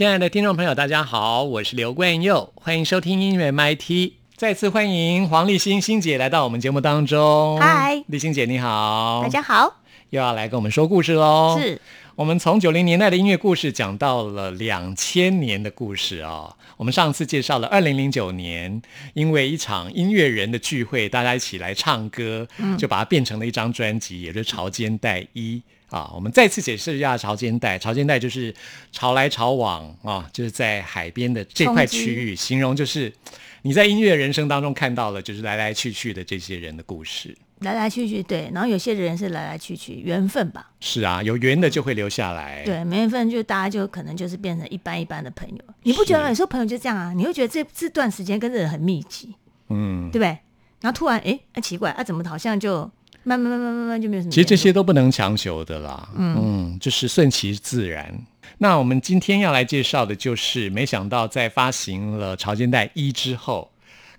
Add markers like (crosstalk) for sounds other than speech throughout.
亲爱的听众朋友，大家好，我是刘冠佑，欢迎收听音乐 MIT。再次欢迎黄立新欣姐来到我们节目当中。嗨，立新姐你好，大家好，又要来跟我们说故事喽。是我们从九零年代的音乐故事讲到了两千年的故事哦。我们上次介绍了二零零九年，因为一场音乐人的聚会，大家一起来唱歌，就把它变成了一张专辑，也就是《潮间带一》啊。我们再次解释一下潮间带，潮间带就是潮来潮往啊，就是在海边的这块区域，形容就是你在音乐人生当中看到了，就是来来去去的这些人的故事。来来去去，对，然后有些人是来来去去，缘分吧。是啊，有缘的就会留下来。对，没缘分就大家就可能就是变成一般一般的朋友。你不觉得有时候朋友就这样啊？你会觉得这这段时间跟这人很密集，嗯，对不对？然后突然哎，啊奇怪，啊怎么好像就慢慢慢慢慢慢就没有什么。其实这些都不能强求的啦，嗯就是顺其自然。那我们今天要来介绍的就是，没想到在发行了《潮间带一》之后，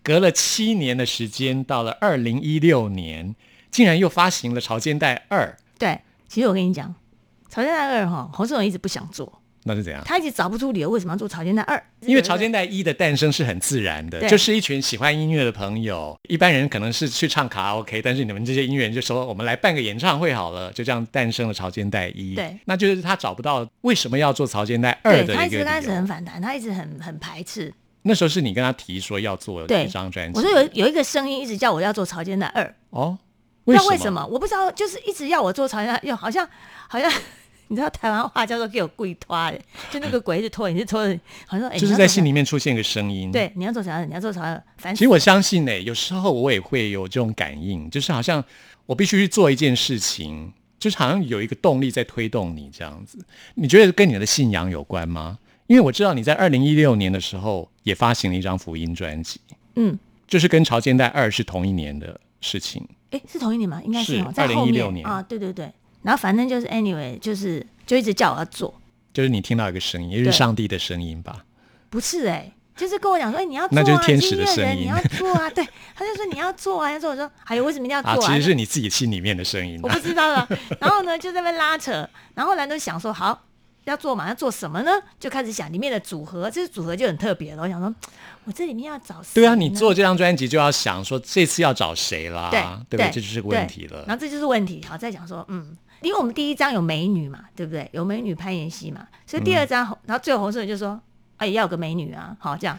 隔了七年的时间，到了二零一六年，竟然又发行了《潮间带二》，对，其实我跟你讲，《潮间带二》哈，侯世荣一直不想做，那是怎样？他一直找不出理由为什么要做《潮间带二》，因为《潮间带一》的诞生是很自然的，就是一群喜欢音乐的朋友。一般人可能是去唱卡拉 OK，但是你们这些音乐人就说我们来办个演唱会好了，就这样诞生了《潮间带一》。对，那就是他找不到为什么要做《潮间带二》对的一个理他一直刚开始。很反弹，他一直很很排斥。那时候是你跟他提说要做对一张专辑，我说有有一个声音一直叫我要做《潮间带二》。哦，那为为什么，我不知道，就是一直要我做潮间带，又好像好像你知道台湾话叫做给我跪拖的，就那个鬼一直拖，你是拖的，好像就是在心里里面出现一个声音。。对，你要做潮汕，你要做潮汕，烦死其实我相信呢、有时候我也会有这种感应，就是好像我必须去做一件事情，就是好像有一个动力在推动你这样子。你觉得跟你的信仰有关吗？因为我知道你在二零一六年的时候也发行了一张福音专辑，嗯，就是跟《朝间带二》是同一年的事情。哎，是同一年吗？应该是是哦，在后2016面年啊，对对对。然后反正就是 anyway，就是就一直叫我要做，就是你听到一个声音，是上帝的声音吧？不是哎、就是跟我讲说，哎，你要做啊，那就是天使的音乐声音人你要做啊，对，他就说你要做啊，要做。我说，还有为什么一定要啊，做其实是你自己心里面的声音啊。我不知道了。然后呢，就在那边拉扯，然后后来都想说，好要做嘛，要做什么呢？就开始想里面的组合，这组合就很特别了。我想说，我这里面要找谁对啊，你做这张专辑就要想说这次要找谁啦，对对不对？这就是个问题了。然后这就是问题。好，再讲说，嗯，因为我们第一章有美女嘛，对不对？有美女攀岩戏嘛，所以第二章，然后最后红色人就说，哎，要有个美女啊，好这样，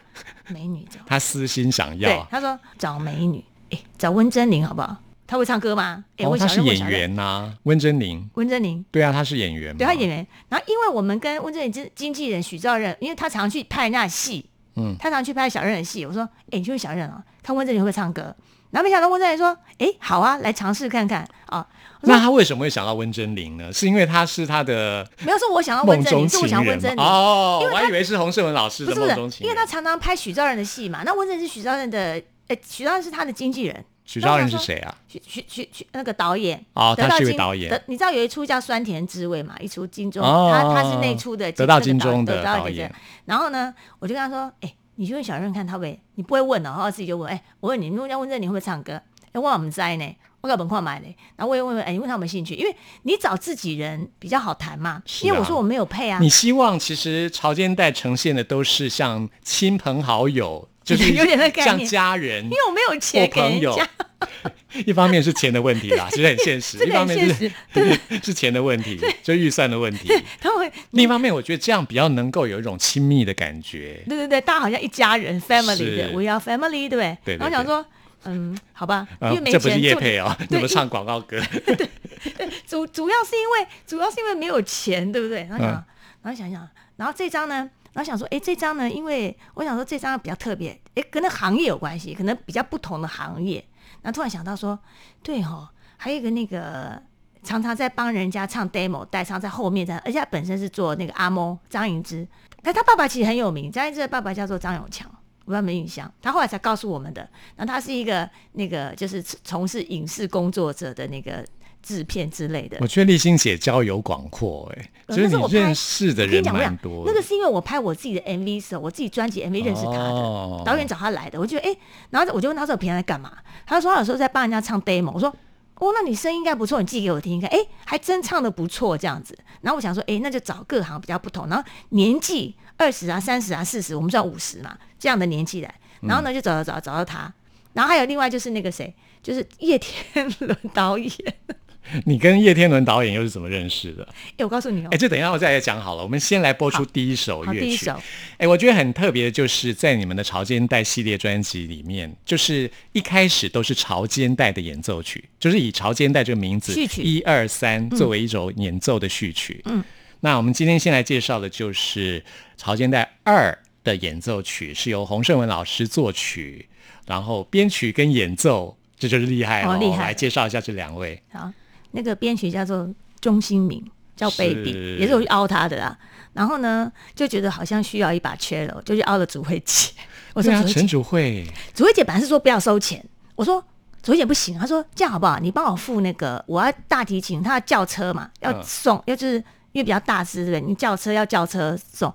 美女这样。他私心想对要，，他说找美女，哎，找温真玲好不好？他会唱歌吗？哎，他是演员呐，温真玲。温真玲。对啊，他是演员嘛。对他演员，然后因为我们跟温正英经经纪人许兆任，因为他常去拍人家的戏，嗯他常去拍小任的戏。我说，哎、你去问小任啊，看温正英会不会唱歌。然后没想到温正英说，哎、好啊，来尝试看看啊。那他为什么会想到温真菱呢？是因为他是他的没有说我想要温真菱，是我？想要温正英。哦，因为我还以为是洪胜文老师不是不是的梦中，情人。因为他常常拍许兆任的戏嘛。那温正英是许兆任的，呃，许兆任是他的经纪人。许兆任是谁啊？许许许许那个导演哦他是一位得到金导演得你知道有一出叫《酸甜滋味》嘛？一出金钟，哦他他是那出的得到金钟的导演。然后呢，我就跟他说：“哎、你去问小任看他会，你不会问哦，然后自己就问，哎、我问你，如果要问这你会不会唱歌？哎、我怎么知道呢？我搞本矿买的。然后我也问问，哎、你问他有没有兴趣？因为你找自己人比较好谈嘛。是啊因为我说我没有配啊，你希望其实潮间带呈现的都是像亲朋好友，(laughs) 就是有点那概像家人因。为我没有钱给或朋友人家，(laughs) 一方面是钱的问题啦，其实很现实；(laughs) 这个一方面是是钱的问题，就预算的问题。他会，另一方面，我觉得这样比较能够有一种亲密的感觉。对对对，大家好像一家人 family，we are family，对不对？对对然后想说，嗯，好吧，因啊为，没这不是叶配哦，你对们唱广告歌。(laughs) 对主主要是因为主要是因为没有钱，对不对？然后想，嗯然后想想，然后这张呢，然后想说，哎，这张呢，因为我想说这张比较特别，哎，跟那行业有关系，可能比较不同的行业。然后突然想到说，对哦，还有一个那个常常在帮人家唱 demo 带唱在后面的，而且他本身是做那个阿猫张银之，但他爸爸其实很有名，张银之的爸爸叫做张永强，我不知道没印象。他后来才告诉我们的，然后他是一个那个就是从事影视工作者的那个。制片之类的，我觉得立新姐交友广阔，哎，就是你认识的人蛮多。那个是因为我拍我自己的 MV 时候，我自己专辑 MV 认识他的，导演找他来的。我觉得，哎，然后我就问他说：“平常在干嘛？”他说：“他有时候在帮人家唱 demo。”我说：“哦，那你声音应该不错，你寄给我听一看。”哎，还真唱的不错，这样子。然后我想说：“哎，那就找各行比较不同，然后年纪二十啊、三十啊、四十，我们算五十嘛，这样的年纪来。然后呢，就找找找找到他。然后还有另外就是那个谁，就是叶天 (laughs) 伦导演。(laughs) 你跟叶天伦导演又是怎么认识的？哎，我告诉你哦，哎，这等一下我再来讲好了。我们先来播出第一首乐曲。第一首，哎，我觉得很特别的，就是在你们的《潮间带》系列专辑里面，就是一开始都是《潮间带》的演奏曲，就是以《潮间带》这个名字，序曲一二三作为一首演奏的序曲。嗯，那我们今天先来介绍的就是《潮间带二》的演奏曲，是由洪胜文老师作曲，然后编曲跟演奏，这就是厉害了。厉害，来介绍一下这两位。好。那个编曲叫做钟新明，叫 Baby，也是我去凹他的啦。然后呢，就觉得好像需要一把 cello，就去凹了主会姐。我说陈主会，主会姐本来是说不要收钱，我说主会姐不行，她说这样好不好？你帮我付那个，我要大提琴，她要轿车嘛，要送，要就是因为比较大只，对不对？你轿车要轿车送，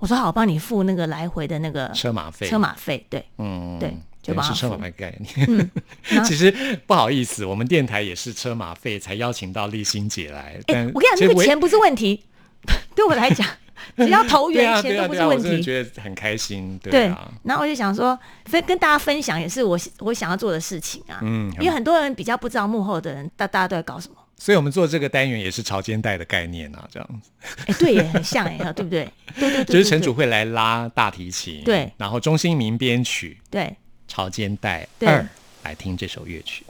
我说好，我帮你付那个来回的那个车马费，车马费，对，嗯，对。是车马费概念。(laughs) 其实不好意思，我们电台也是车马费才邀请到立新姐来。哎，我跟你讲，那个钱不是问题，(laughs) 对我来讲，(laughs) 只要投缘，钱都不是问题。我觉得很开心，对啊。然后我就想说，分跟大家分享，也是我我想要做的事情啊。嗯，因为很多人比较不知道幕后的人，大大家都在搞什么。所以我们做这个单元也是朝间带的概念啊，这样子。哎，对，也很像哎，对不对？对对对，就是陈主会来拉大提琴，对，然后钟兴民编曲，对。朝间带二，来听这首乐曲。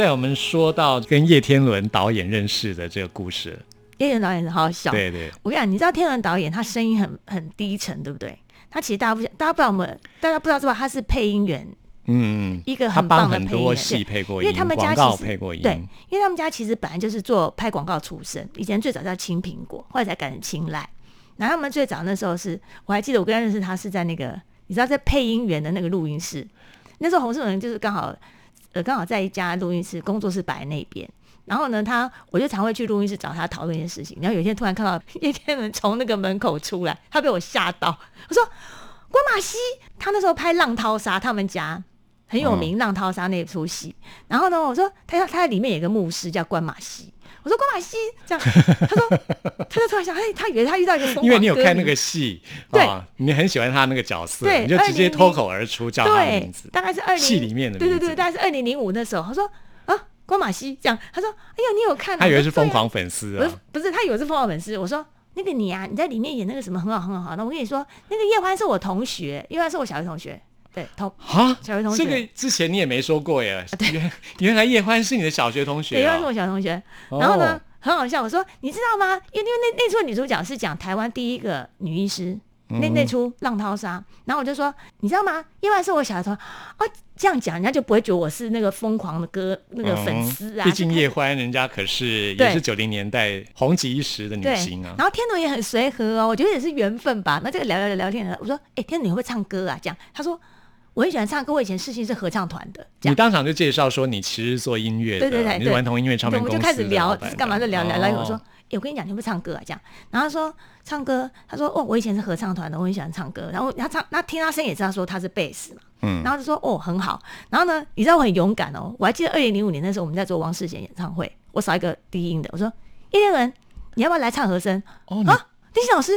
在我们说到跟叶天伦导演认识的这个故事，叶天伦导演好好笑。对对，我跟你讲，你知道天伦导演他声音很很低沉，对不对？他其实大家不大家不知道我们大家不知道知道他是配音员，嗯，一个很棒的配音员对戏配过音，因为他们家其实配过音，对，因为他们家其实本来就是做拍广告出身，以前最早叫青苹果，后来才改成青睐。然后他们最早那时候是，我还记得我跟他认识他是在那个，你知道在配音员的那个录音室，那时候洪世文就是刚好，呃，刚好在一家录音室工作室摆那边。然后呢，他我就常会去录音室找他讨论一些事情。然后有一天突然看到 (laughs) 叶天伦从那个门口出来，他被我吓到。我说关马西，他那时候拍《浪淘沙》，他们家很有名，《浪淘沙》那出戏。然后呢，我说他他在里面有个牧师叫关马西。我说关马西这样，(laughs) 他说，他就突然想，哎，他以为他遇到一个疯狂因为你有看那个戏，对。啊，你很喜欢他那个角色，对你就直接脱口而出叫他的名字，，大概是二零戏里面的对对对，大概是二零零五那时候，他说啊，关马西这样，他说，哎呦，你有看啊？他以为是疯狂粉丝不是啊，不是，他以为是疯狂粉丝。我说那个你啊，你在里面演那个什么很好很好。那我跟你说，那个叶欢是我同学，叶欢是我小学同学，对同啊，小学同学这个之前你也没说过耶，原原来叶欢是你的小学同对，学啊叶欢是我，小学同学。然后呢哦，，很好笑，我说你知道吗？因为因为那那出女主角是讲台湾第一个女医师。那那出《浪淘沙》，然后我就说，你知道吗？叶欢是我小学同学哦，这样讲人家就不会觉得我是那个疯狂的歌那个粉丝啊。嗯毕竟叶欢人家可是也是九零年代红极一时的女星啊，然后天伦也很随和哦，我觉得也是缘分吧。那这个聊聊聊聊天的，我说，哎、天伦你会唱歌啊？这样，他说我很喜欢唱歌，我以前事情是合唱团的，你当场就介绍说你其实做音乐的，对对对对你是顽童音乐唱对，片公司我们就开始聊干嘛就聊聊聊。哦我说，哎、我跟你讲，你会会唱歌啊？这样，然后他说唱歌，他说哦，我以前是合唱团的，我很喜欢唱歌。然后他唱，那听他声音也知道说他是贝斯嘛，嗯然后就说哦很好。然后呢，你知道我很勇敢哦，我还记得二零零五年那时候我们在做王世贤演唱会，我少一个低音的，我说叶天文，你要不要来唱和声？哦，你啊，丁心老师，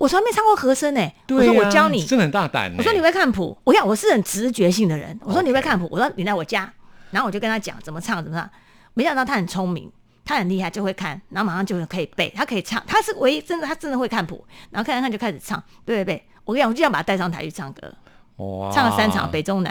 我从来没唱过和声呢。我说我教你，真的很大胆呢。我说你会看谱，我讲我是很直觉性的人，我说你会看谱，我说你来我家，然后我就跟他讲怎么唱怎么唱，没想到他很聪明，他很厉害，就会看，然后马上就可以背，他可以唱，他是唯一真的他真的会看谱，然后看看看就开始唱，对对对，我跟你讲，我就想把他带上台去唱歌，哇唱了三场北中南，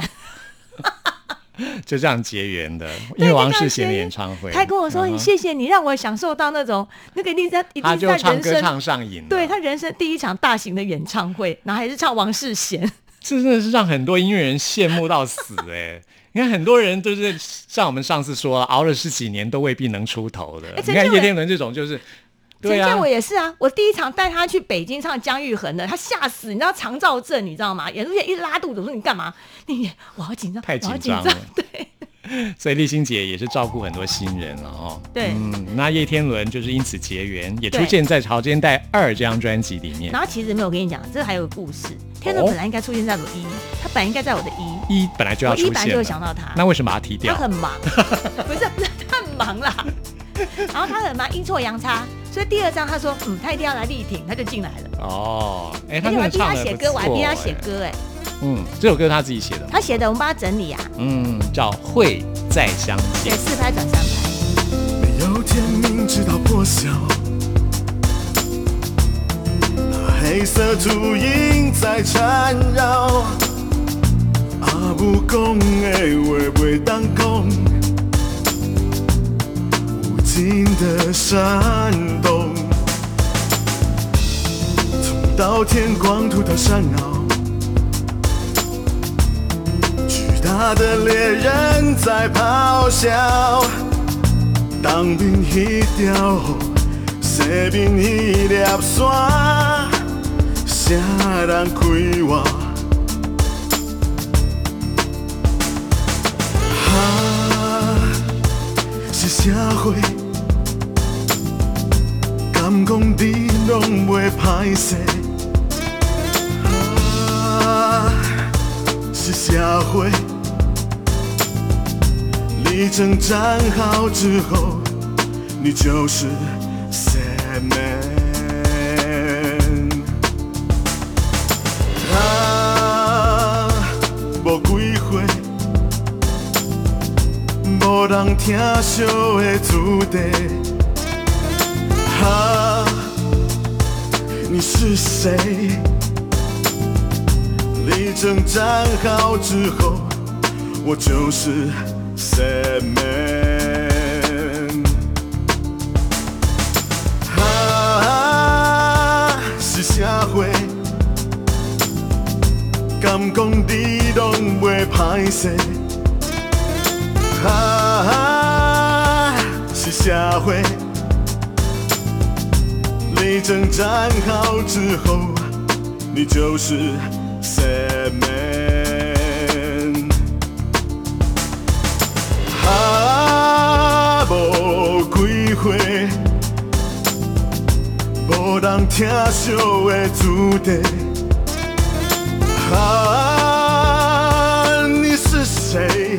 (laughs) 就这样结缘的，因为王世贤的演唱会，他跟我说、嗯谢谢你让我享受到那种那个一定在一他定在就唱歌人生。唱上瘾，对他人生第一场大型的演唱会，然后还是唱王世贤，(laughs) 这真的是让很多音乐人羡慕到死哎、(laughs) 你看很多人都是像我们上次说，熬了十几年都未必能出头的。你看叶天伦这种就是，陈建，伟也是啊，我第一场带他去北京唱姜育恒的，他吓死，你知道肠燥症，你知道吗？演出前一拉肚子，我说你干嘛？你我好紧张，太紧张了，对。(laughs) 所以立新姐也是照顾很多新人了哦。对嗯，那叶天伦就是因此结缘，也出对现在《潮间带二》这张专辑里面。然后其实没有跟你讲，这还有个故事。天伦哦本来应该出现在我的一，他本来应该在我的一，一本来就要我一本来就想到他，那为什么把他踢掉？他很忙，不是不是他很忙啦。然后他很忙，阴错阳差，所以第二章他说，嗯，他一定要来力挺，他就进来了。哦，哎，他真的而且我还逼他写歌，我还逼他写。歌，哎，嗯，这首歌是他自己写的，他写的，我们帮他整理啊，嗯，叫《会再相见对，》。四拍转三拍。没有天明直到破晓，那黑色秃鹰在缠绕。阿母讲的话袂当讲，无尽的山洞，从到天光吐到山坳。巨大的猎人在咆哮，当兵一条河，西边迄粒山，谁人开我？啊，是社会，敢讲你拢袂歹势？啊，是社会。你征战好之后，你就是 sad man。啊，无几岁，无人听惜的土地。啊，你是谁？你征战好之后，我就是 sad man。啊，是社会，敢讲你拢袂歹势？啊，是社会，你征战好之后，你就是 sad man。啊，无几岁，无人听惜的子弟。啊，你是谁？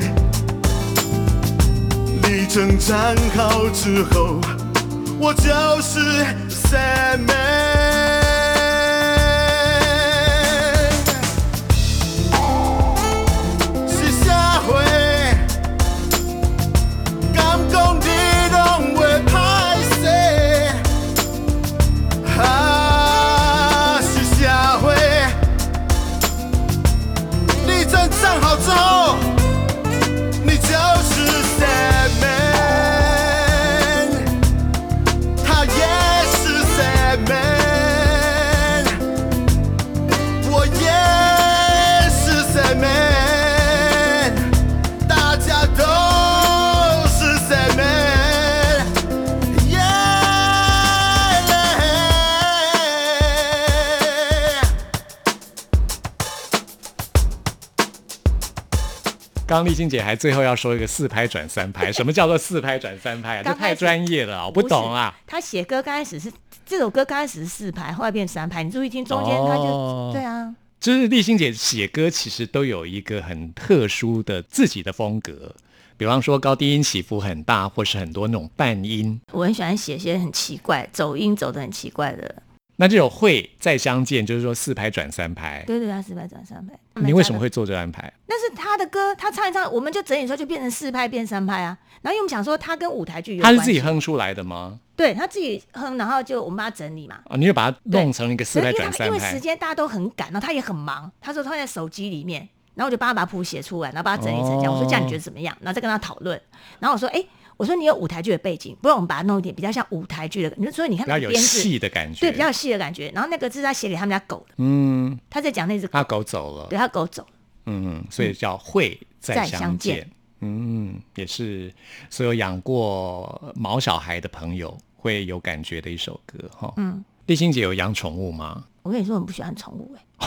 你征战好之后，我就是 sevmem 刚刚丽欣姐还最后要说一个四拍转三拍，什么叫做四拍转三拍啊？(laughs) 这太专业了啊，我不懂啊。他写歌刚开始是这首歌刚开始是四拍，后来变三拍。你注意听中间，他就、哦对啊，就是丽欣姐写歌其实都有一个很特殊的自己的风格，比方说高低音起伏很大，或是很多那种半音。我很喜欢写一些很奇怪、走音走的很奇怪的。那这种会再相见，就是说四拍转三拍。对对，他四拍转三拍。你为什么会做这安排？那是他的歌，他唱一唱，我们就整理出来就变成四拍变三拍啊。然后因为我们想说他跟舞台剧有他关系，是自己哼出来的吗？对他自己哼，然后就我们把他整理嘛。啊，你就把它弄成一个四拍因为他因为时转三拍。间大家都很赶，然后他也很忙，他说他在手机里面，然后我就帮他把谱写出来，然后把它整理成这样。哦我说这样你觉得怎么样？然后再跟他讨论。然后我说，哎，我说你有舞台剧的背景，不然我们把它弄一点比较像舞台剧的，你就所以你看比较有戏的感觉。对，比较有戏的感觉。然后那个是他写给他们家狗的，嗯，他在讲那只狗他，狗走了。对他狗走了。嗯，所以叫会再再相相见见。嗯，也是所有养过毛小孩的朋友会有感觉的一首歌哈。嗯，丽欣姐有养宠物吗？我跟你说，我很不喜欢宠物 (laughs) 哎、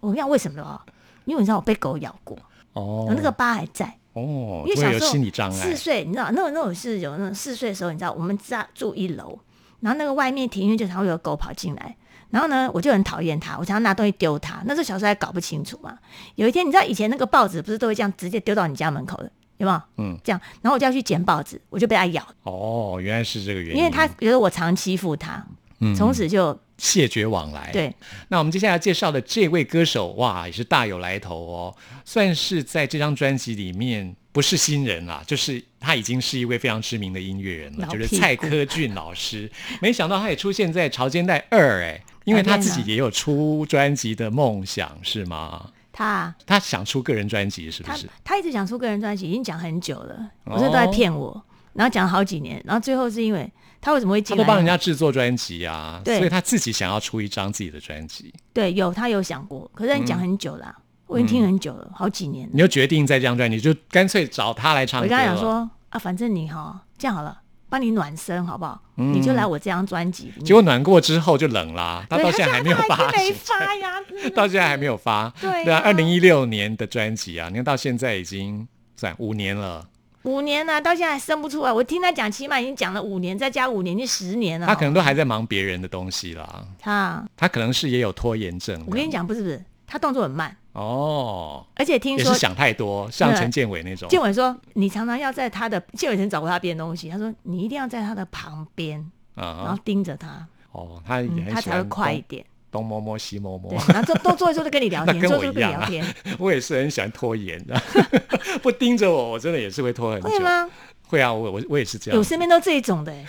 我跟你讲为什么哦？因为你知道我被狗咬过，哦我那个疤还在。哦，因为小时候心理障碍。四岁，你知道那种那种是有那种四岁的时候，你知道我们家住一楼，然后那个外面庭院就常会有狗跑进来，然后呢我就很讨厌它，我常常拿东西丢它。那时候小时候还搞不清楚嘛。有一天你知道以前那个报纸不是都会这样直接丢到你家门口的，有没有？嗯，这样，然后我就要去捡报纸，我就被它咬，哦，原来是这个原因。因为它觉得我常欺负它，嗯从此就谢绝往来。。对那我们接下来介绍的这位歌手，哇，也是大有来头哦，算是在这张专辑里面不是新人啦，就是他已经是一位非常知名的音乐人了，就是蔡科俊老师。(laughs) 没想到他也出现在《潮间带二》哎，因为他自己也有出专辑的梦想，是吗？他他想出个人专辑，是不是？他一直想出个人专辑，已经讲很久了，哦我这都在骗我，然后讲了好几年，然后最后是因为他为什么会他进来？都帮人家制作专辑啊，对所以他自己想要出一张自己的专辑。对，有他有想过，可是你讲很久了啊、我已经听很久了，好几年了。你就决定在这张专辑，就干脆找他来唱歌我跟他讲了。说啊，反正你哈这样好了，帮你暖身好不好？你就来我这张专辑。结果暖过之后就冷啦，他 (laughs) (laughs) 到现在还没有发没，发呀，到现在还没有发。对啊，二零一六年的专辑啊，你看到现在已经算五年了，五年了、到现在还生不出来。我听他讲，起码已经讲了五年，再加五年就十年了。他可能都还在忙别人的东西啦。他，他可能是也有拖延症。我跟你讲，不是不是，他动作很慢，哦，而且听说也是想太多，像陈建伟那种。建伟说，你常常要在他的建伟曾找过他编东西，他说你一定要在他的旁边，然啊后盯着他，哦，他他才会快一点。东摸摸西摸摸。，然后做都坐一坐就跟你聊那天，(laughs) 跟我一样啊跟你聊天，(laughs) 我也是很喜欢拖延的，(laughs) 不盯着我，我真的也是会拖很久。会吗？会啊，我我我也是这我样。身边都这一种的欸，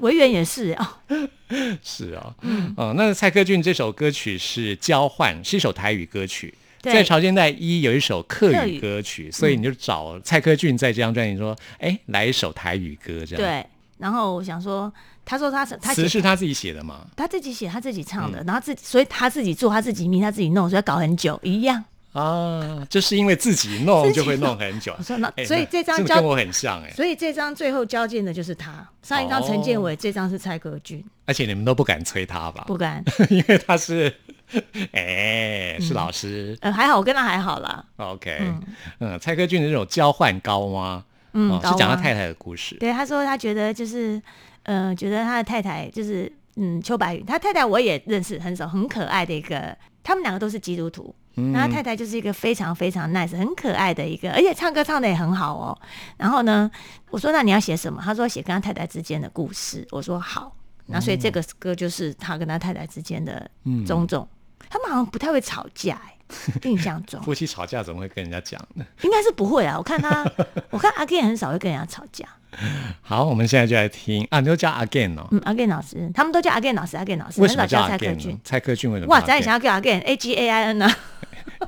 维园也是啊。是啊，嗯、那蔡科俊这首歌曲是《交换》，是一首台语歌曲。在《潮间带一》有一首客语歌曲，所以你就找蔡科俊在这张专辑说，哎，来一首台语歌这样。，对。然后我想说，他说他是他词是他自己写的嘛？他自己写，他自己唱嗯的，然后自己，所以他自己做，他自己命，他自己弄，所以搞很久一样。啊，就是因为自己弄就会弄很久。我说那哎所以这张交跟我很像哎，所以这张最后交件的就是他，上一张陈建伟，这张是蔡格俊，而且你们都不敢催他吧？不敢。(laughs) 因为他是，哎，是老师。呃，还好，我跟他还好啦。OK，嗯，蔡科俊的这种交换高吗？嗯哦，高吗是讲他太太的故事。对，他说他觉得就是，呃，觉得他的太太就是，嗯，邱白云，他太太我也认识很熟，很可爱的一个，他们两个都是基督徒。那他太太就是一个非常非常 nice、很可爱的一个，而且唱歌唱的也很好哦。然后呢，我说那你要写什么？他说写跟他太太之间的故事。我说好。那所以这个歌就是他跟他太太之间的种种。他们好像不太会吵架、哎，印象中 (laughs) 夫妻吵架怎么会跟人家讲呢？应该是不会啊。我看他，我看阿 Ken 很少会跟人家吵架。(laughs) 好，我们现在就来听啊，你都叫阿 Gain 哦。嗯，阿 Gen 老师，他们都叫阿 Gen 老师，阿 Gen 老师，为什么叫蔡科 again 俊。？蔡克俊为什么哇，叫咱也想要叫阿 Gen，A G A I N 呢？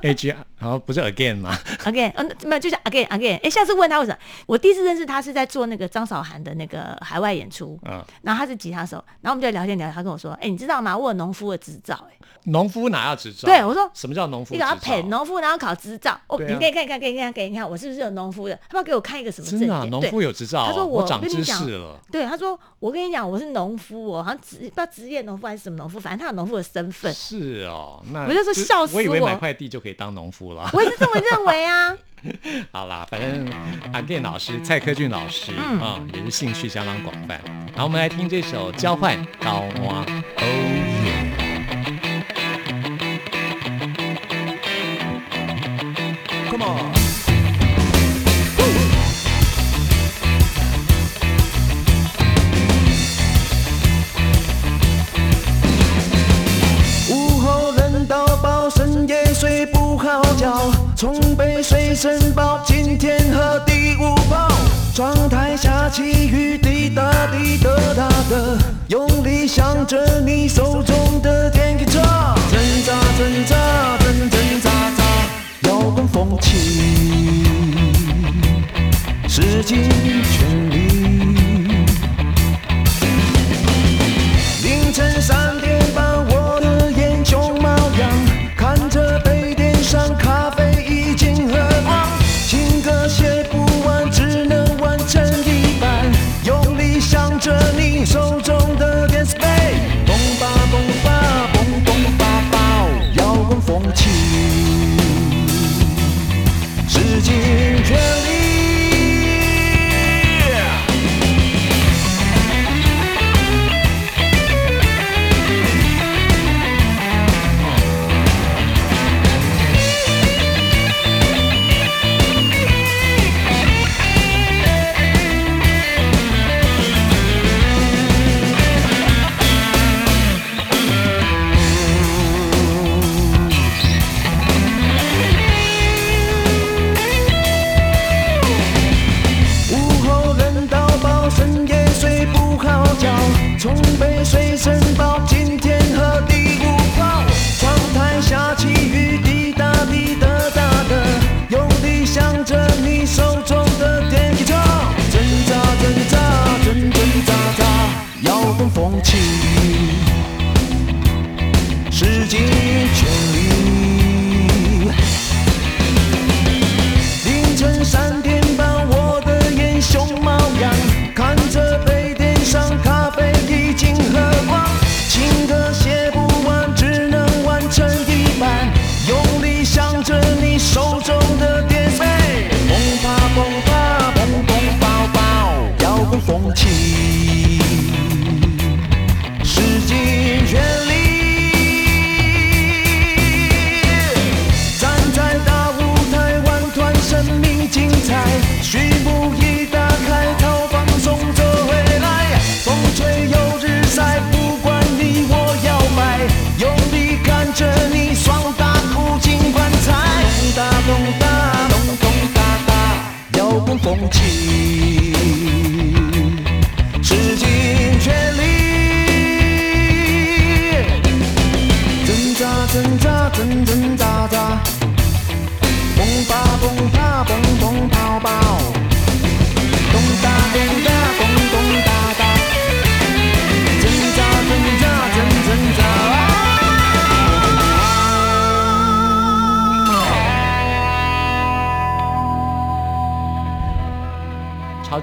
A G，然后不是 again 吗？？(laughs) again，嗯，没有，就是 again again。哎，下次问他为什么？我第一次认识他是在做那个张韶涵的那个海外演出，嗯，然后他是吉他手，然后我们就聊天聊天，他跟我说，哎，你知道吗？我有农夫的执照，哎，农夫哪要执照？对我说什么叫农夫你？给他配农夫，然后考执照。哦，你可以看一看，给你看，给你看，我是不是有农夫的？他要给我看一个什么证件？农对夫有执照哦。他说我我长知识了。对，他说我跟你讲，我是农夫哦，好像职不知道职业农夫还是什么农夫，反正他有农夫的身份。是哦，那我就说笑死我以为买块地就可以当农夫了。我也是这么认为啊。(laughs) 好啦，反正阿健老师、蔡科俊老师嗯啊、也是兴趣相当广泛。然后我们来听这首《交换高蛙》。！Come on. 从北水申报，今天喝第五包。窗台下起雨，滴答滴答答的，用力想着你手中的电吉他，挣扎挣扎挣挣扎扎，摇滚风起，使尽全力。使尽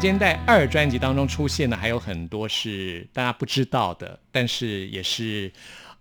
间在二》专辑当中出现的还有很多是大家不知道的，但是也是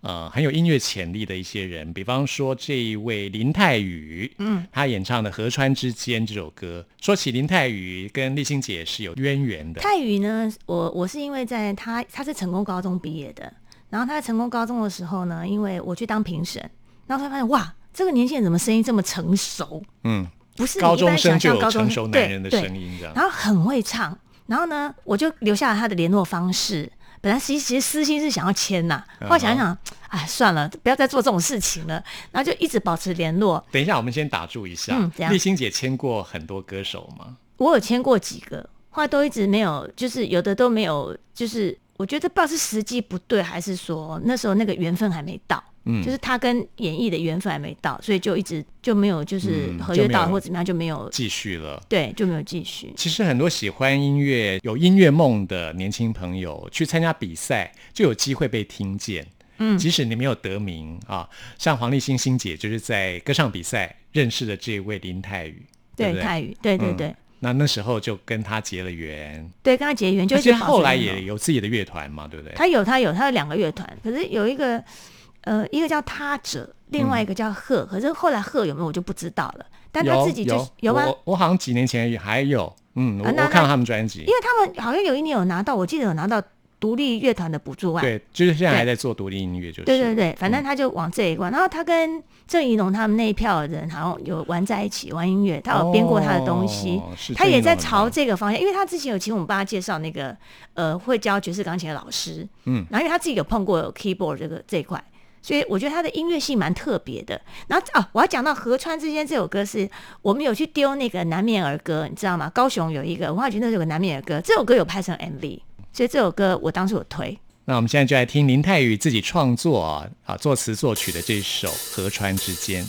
呃很有音乐潜力的一些人，比方说这一位林泰宇，嗯，他演唱的《河川之间》这首歌。说起林泰宇跟立新姐是有渊源的，泰宇呢，我我是因为在他他是成功高中毕业的，然后他在成功高中的时候呢，因为我去当评审，然后他发现哇，这个年轻人怎么声音这么成熟？嗯，不是你高中生就有象高中成熟男人的声音这样然后很会唱，然后呢，我就留下了他的联络方式。本来其实其实私心是想要签呐，后来想想，哎，算了，不要再做这种事情了，然后就一直保持联络。等一下，我们先打住一下。嗯立新姐签过很多歌手吗？我有签过几个，后来都一直没有，就是有的都没有，就是我觉得不知道是时机不对，还是说那时候那个缘分还没到，嗯就是他跟演艺的缘分还没到，所以就一直就没有，就是嗯合约到或怎么样就没有，继续了。对，就没有继续。其实很多喜欢音乐、有音乐梦的年轻朋友去参加比赛，就有机会被听见。嗯，即使你没有得名啊，像黄立新新姐就是在歌唱比赛认识的这位林泰宇，对泰语，对对嗯对、那那时候就跟他结了缘，对，跟他结缘，就而一直保持且后来也有自己的乐团嘛，对不对？他有他有他有两个乐团，可是有一个呃一个叫他者，另外一个叫鹤，可是后来鹤有没有我就不知道了。但他自己就有有吗？我我好像几年前也还有，嗯，我啊我看到他们专辑因，为他们好像有一年有拿到，我记得有拿到独立乐团的补助案。对，就是现在还在做独立音乐，就是对对对，反正他就往这一关。然后他跟郑怡农他们那一票人好像有玩在一起玩音乐，他有编过他的东西，哦他也在朝这个方向。因为他之前有请我们帮他介绍那个呃会教爵士钢琴的老师，嗯，然后因为他自己有碰过 keyboard 这个这一块。所以我觉得他的音乐性蛮特别的。然后啊，我要讲到《河川之间》这首歌是，我们有去丢那个南面儿歌，你知道吗？高雄有一个文化局那有个南面儿歌，这首歌有拍成 MV，所以这首歌我当初有推。那我们现在就来听林泰宇自己创作啊啊作词作曲的这首《河川之间》。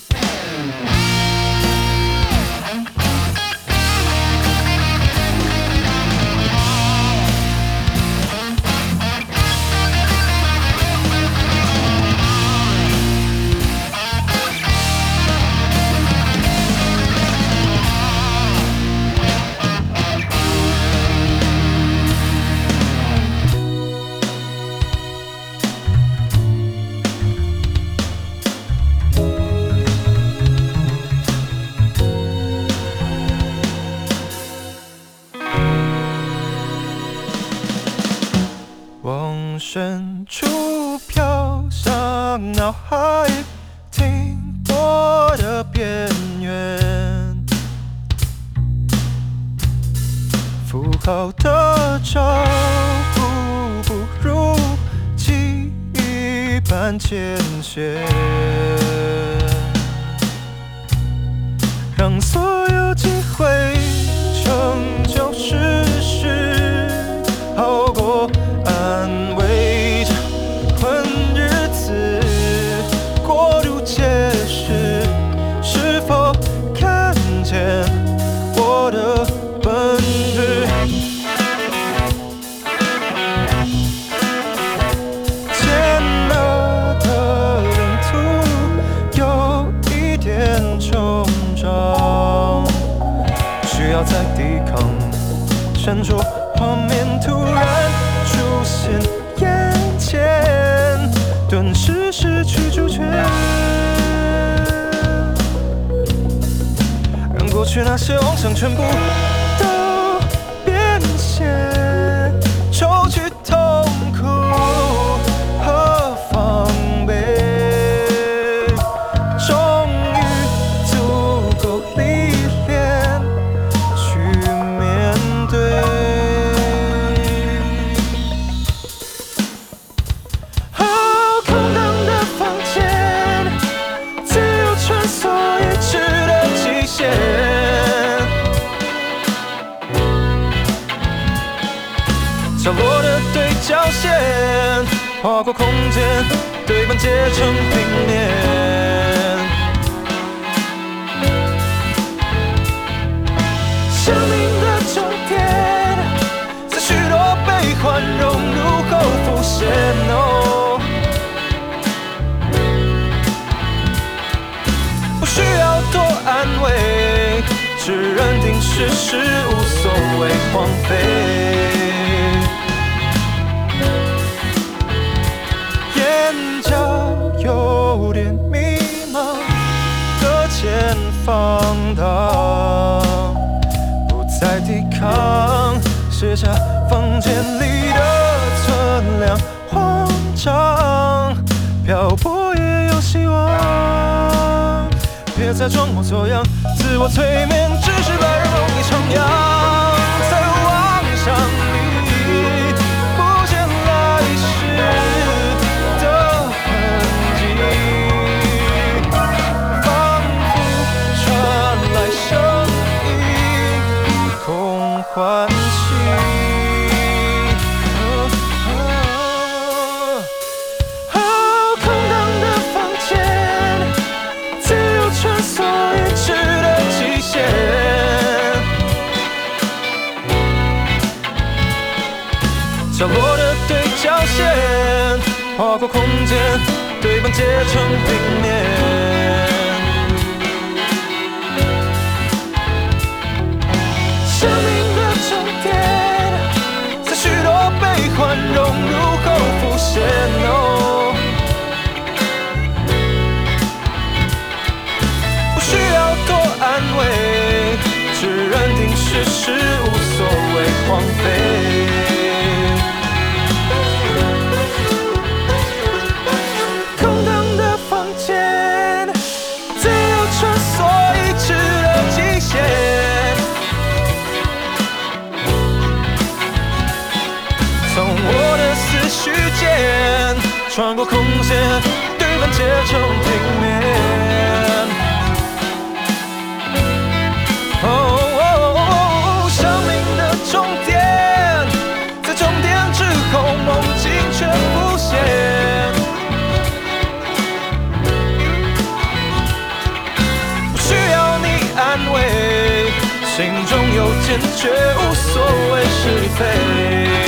过度却妄想全部跨过空间，对半截成平面。生命的终点，在许多悲欢融入后浮现。不需要多安慰，只认定事实，无所谓荒废。不再抵抗，卸下房间里的存量慌张，漂泊也有希望。别再装模作样，自我催眠只是白日梦里徜徉，在妄想里空唤起。哦，空荡的房间。自由穿梭已知的极限。角落的对角线，划过空间，对半截成平面。坚决，无所谓是非。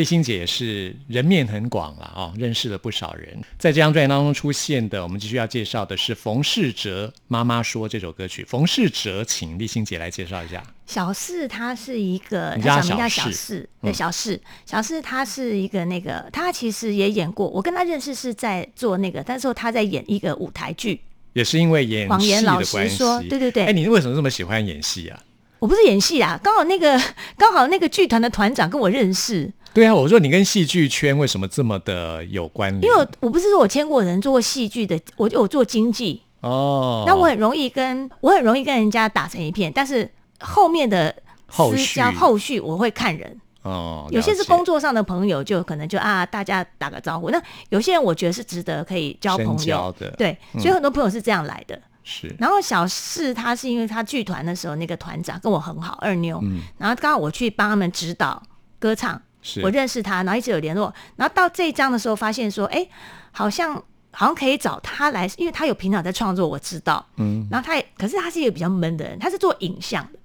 丽欣姐也是人面很广了哦，认识了不少人。在这张专辑当中出现的，我们继续要介绍的是冯世哲《妈妈说》这首歌曲。冯世哲，请立新姐来介绍一下。小四他是一个，你叫他他小名叫小四小四，嗯对小四，小四他是一个那个，他其实也演过，我跟他认识是在做那个，但是他在演一个舞台剧，也是因为演戏谎言老实的关系，说对对对哎，你为什么这么喜欢演戏啊？我不是演戏啊，刚好那个刚好那个剧团的团长跟我认识，对啊，我说你跟戏剧圈为什么这么的有关联？因为我我不是说我签过人做过戏剧的，我就我做经济，哦，那我很容易跟我很容易跟人家打成一片，但是后面的私后续。交后续我会看人，哦，有些是工作上的朋友，就可能就啊大家打个招呼。那有些人我觉得是值得可以交朋友。的。对，所以很多朋友是这样来的。是。然后小四他是因为他剧团的时候那个团长跟我很好，二妞，嗯。然后刚好我去帮他们指导歌唱，是我认识他，然后一直有联络。然后到这一章的时候，发现说，哎，好像好像可以找他来，因为他有平常在创作，我知道。嗯，然后他也，可是他是一个比较闷的人，他是做影像的，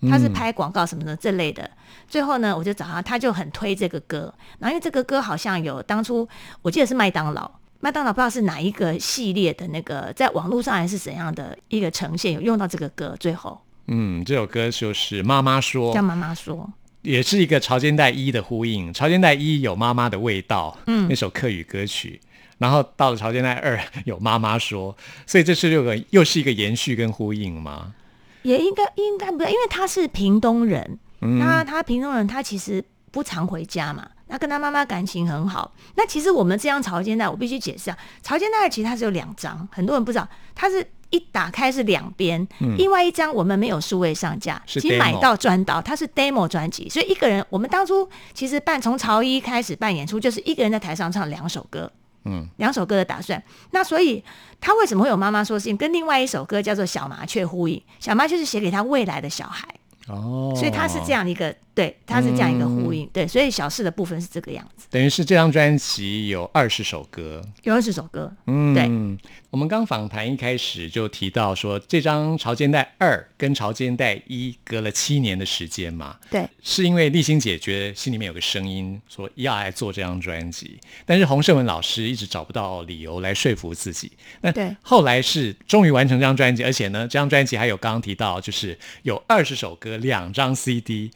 嗯他是拍广告什么的这类的。最后呢，我就找他，他就很推这个歌。然后因为这个歌好像有当初我记得是麦当劳。麦当劳不知道是哪一个系列的那个，在网络上还是怎样的一个呈现，有用到这个歌。最后嗯，这首歌就是妈妈说叫，妈妈说，也是一个潮间带一的呼应。潮间带一有妈妈的味道，嗯，那首客语歌曲。然后到了潮间带二 (laughs) 有妈妈说，所以这是六个又是一个延续跟呼应吗？也应该应该不对，因为他是屏东人，嗯那他屏东人，他其实不常回家嘛，那跟他妈妈感情很好。那其实我们这张潮间带，我必须解释啊，潮间带其实它是有两张，很多人不知道，它是一打开是两边，另外一张我们没有数位上架，其实买到专导，它是 demo 专辑，所以一个人，我们当初其实办从潮一开始办演出，就是一个人在台上唱两首歌。嗯，两首歌的打算。那所以他为什么会有妈妈说信，跟另外一首歌叫做《小麻雀》呼应。小麻雀是写给他未来的小孩，哦，所以他是这，样一个，对，它是这样一个呼应，对，所以小事的部分是这个样子，等于是这张专辑有二十首歌，有二十首歌，嗯，对。我们刚访谈一开始就提到说，这张《潮间带二》跟《潮间带一》隔了七年的时间嘛，对，是因为立新姐觉得心里面有个声音说要来做这张专辑，但是洪胜文老师一直找不到理由来说服自己。那对。后来是终于完成这张专辑，而且呢，这张专辑还有刚刚提到，就是有二十首歌，两张 CD，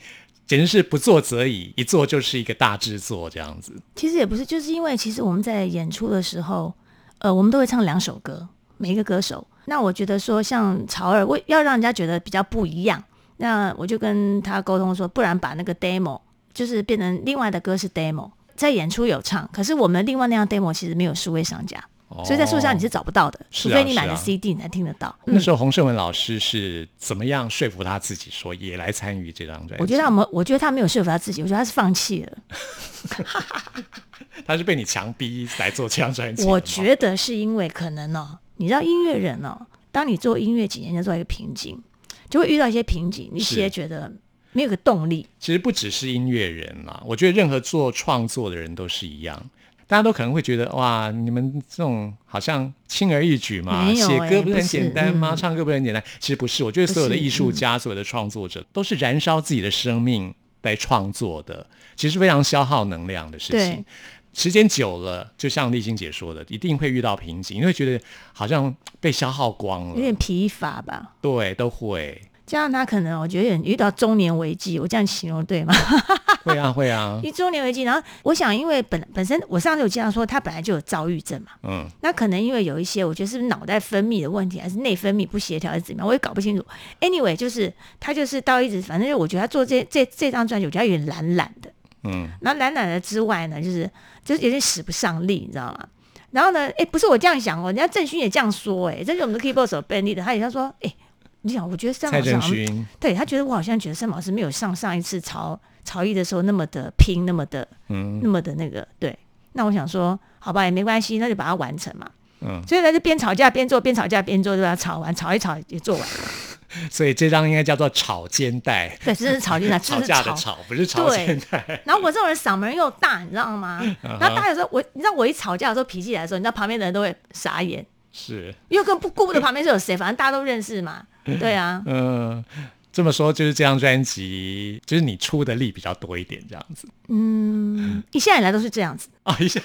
简直是不做则已，一做就是一个大制作这样子。其实也不是，就是因为其实我们在演出的时候，呃，我们都会唱两首歌，每一个歌手。那我觉得说，像潮儿，我要让人家觉得比较不一样，那我就跟他沟通说，不然把那个 demo 就是变成另外的歌是 demo，在演出有唱，可是我们另外那样 demo 其实没有数位上架，所以在数位上你是找不到的，除非你买了是啊 CD 你才听得到。那时候洪胜文老师是怎么样说服他自己说也来参与这张专辑？我觉得他们，我觉得他没有说服他自己，我觉得他是放弃了。(laughs) 他是被你强逼来做这张专辑。我觉得是因为可能哦，你知道音乐人哦，当你做音乐几年，就做一个瓶颈，就会遇到一些瓶颈，你直接觉得没有个动力。其实不只是音乐人啦，我觉得任何做创作的人都是一样。大家都可能会觉得哇，你们这种好像轻而易举嘛，写歌不是很简单吗？嗯唱歌不是很简单？其实不是，我觉得所有的艺术家、所有的创作者都是燃烧自己的生命来创作的，其实非常消耗能量的事情对。时间久了，就像丽晶姐说的，一定会遇到瓶颈，你会觉得好像被消耗光了有点。疲乏吧，对，都会，加上他可能我觉得有遇到中年危机，我这样形容对吗？(laughs) 会啊，会啊，一中年危机，然后我想，因为本本身我上次有介绍说他本来就有躁郁症嘛，嗯，那可能因为有一些，我觉得是不是脑袋分泌的问题，还是内分泌不协调，还是怎么样，我也搞不清楚。Anyway，就是他就是到一直，反正就我觉得他做这这这张专辑，我觉得有点懒懒的。嗯，然后懒懒的之外呢，就是就是有点使不上力，你知道吗？然后呢，哎，不是我这样想哦，人家郑勋也这样说，哎，这是我们的 keyboard 手 b e n 的，他也他说，哎，你想，我觉得郑蔡老师好像，对他觉得我好像觉得三老师没有上上一次曹曹毅的时候那么的拼，那么的嗯那么的那个对。那我想说，好吧，也没关系，那就把它完成嘛。嗯，所以呢，就边吵架边做，边吵架边做，就把它吵完，吵一吵也做完了。(laughs) 所以这张应该叫做吵肩带，对，真是吵架，(laughs) 吵就是吵。架的吵，不是吵肩带。然后我这种人嗓门又大，你知道吗？嗯然后大家有时候我，你知道我一吵架的时候脾气来的时候，你知道旁边的人都会傻眼，是，因为根本不顾不得旁边是有谁，反正大家都认识嘛。(laughs) 对啊，嗯、这么说就是这张专辑，就是你出的力比较多一点，这样子。嗯，一向以来都是这样子。啊、(laughs) 一下。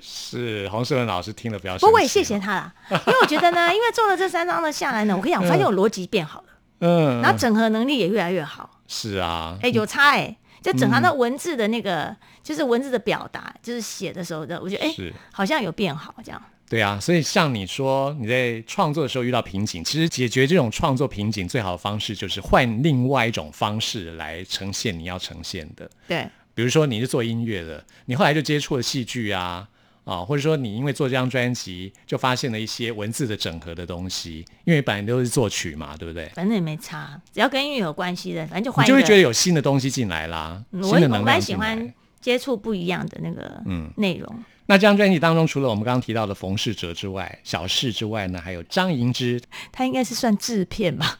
是洪世文老师听了不要生气，不过我也谢谢他啦，因为我觉得呢，(laughs) 因为做了这三张的下来呢，我跟你讲，我发现我逻辑变好了，嗯，然后整合能力也越来越好。是啊，哎，有差哎、就整合那文字的那个，就是文字的表达，就是写的时候的，我觉得哎，是。好像有变好这样。对啊，所以像你说你在创作的时候遇到瓶颈，其实解决这种创作瓶颈最好的方式就是换另外一种方式来呈现你要呈现的。对，比如说你是做音乐的，你后来就接触了戏剧啊啊，或者说你因为做这张专辑就发现了一些文字的整合的东西，因为本来都是作曲嘛，对不对？反正也没差，只要跟音乐有关系的，反正就换。你就会觉得有新的东西进来啦，嗯新的能我我蛮喜量进来欢。接触不一样的那个嗯内容。那这张专辑当中，除了我们刚刚提到的冯世哲之外，小事之外呢，还有张盈之他应该是算制片吧？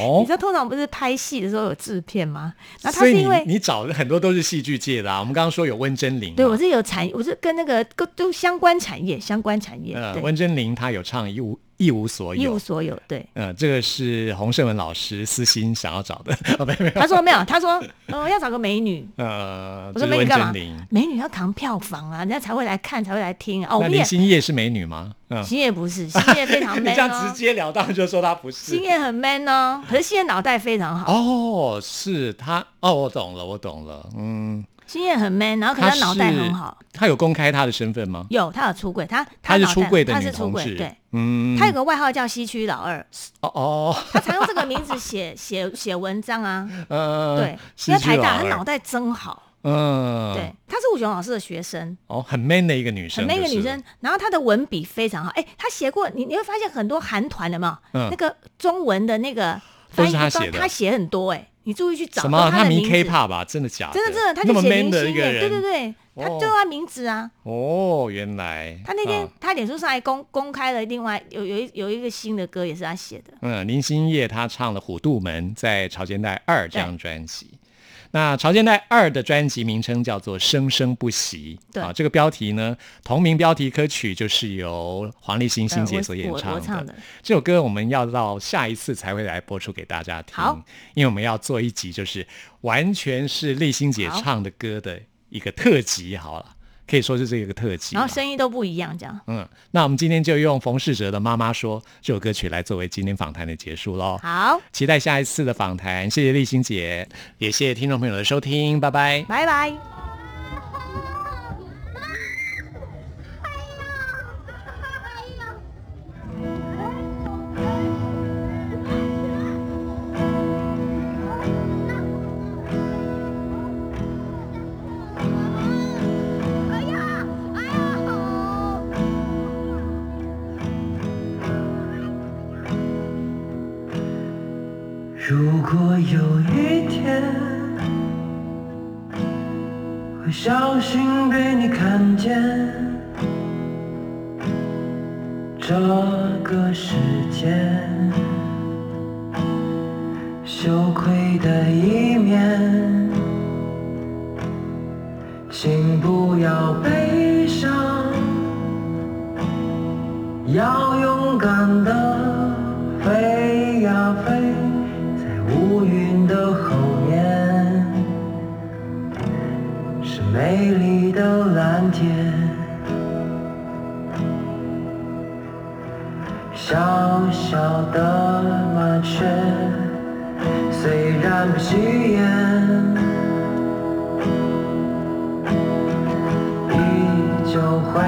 哦 (laughs) 你知。道通常不是拍戏的时候有制片吗？然后他你是因为你找的很多都是戏剧界的啊。我们刚刚说有温真菱嘛，对我是有产，我是跟那个都都相关产业相关产业，呃，温真菱她有唱一无一无所有一无，所有。对，呃，这个是洪胜文老师私心想要找的，(laughs) 哦，没有没有，他说没有，他说呃要找个美女，呃，我说美女干嘛。？美女要扛票房啊，人家才会来看，才会来听啊。哦，林心叶是美女吗？嗯，星夜不是，星叶非常 (laughs) 你 man 这样直哦，截了当就说她不是星。叶很 man 哦，可是星叶脑袋非常好，哦，是她哦，我懂了，我懂了，嗯，星夜很 man，然后可是他脑袋很好。他有公开他的身份吗？有，他有出柜，他他是出柜的女他是出柜，同志，对，嗯，他有个外号叫西区老二，哦哦，他常用这个名字写写写文章啊，(laughs) 呃，对，戏剧因为台大他脑袋真好，嗯，对，，他是吴雄老师的学生，哦，很 man 的一个女生，很那个就是女生，然后她的文笔非常好，哎，她写过你你会发现很多韩团的嘛，嗯。那个中文的那个都是他写的。他写很多哎，你注意去找什么？他迷他的名 K-pop 吧？真的假的？真的真的，他就写个心月，对。对对，他哦就他名字啊。哦，原来他那天、啊他脸书上还公公开了另外有有一有一个新的歌也是他写的，嗯，林心叶他唱了《虎度门》在《潮间带二》这张专辑。那《潮间带二》的专辑名称叫做《生生不息》，对。啊，这个标题呢，同名标题歌曲就是由黄立行欣姐所演唱的。我唱的。这首歌我们要到下一次才会来播出给大家听，因为我们要做一集就是完全是立新姐唱的歌的一个特辑，好了，可以说是这个特辑。然后声音都不一样，这样嗯，那我们今天就用冯世哲的《妈妈说》这首歌曲来作为今天访谈的结束喽。好，期待下一次的访谈，谢谢立新姐，也谢谢听众朋友的收听，拜拜。拜拜。如果有一天会小心被你看见，这个世界羞愧的一面，请不要悲伤，要勇敢的美丽的蓝天。小小的麻雀，虽然不起眼，依旧会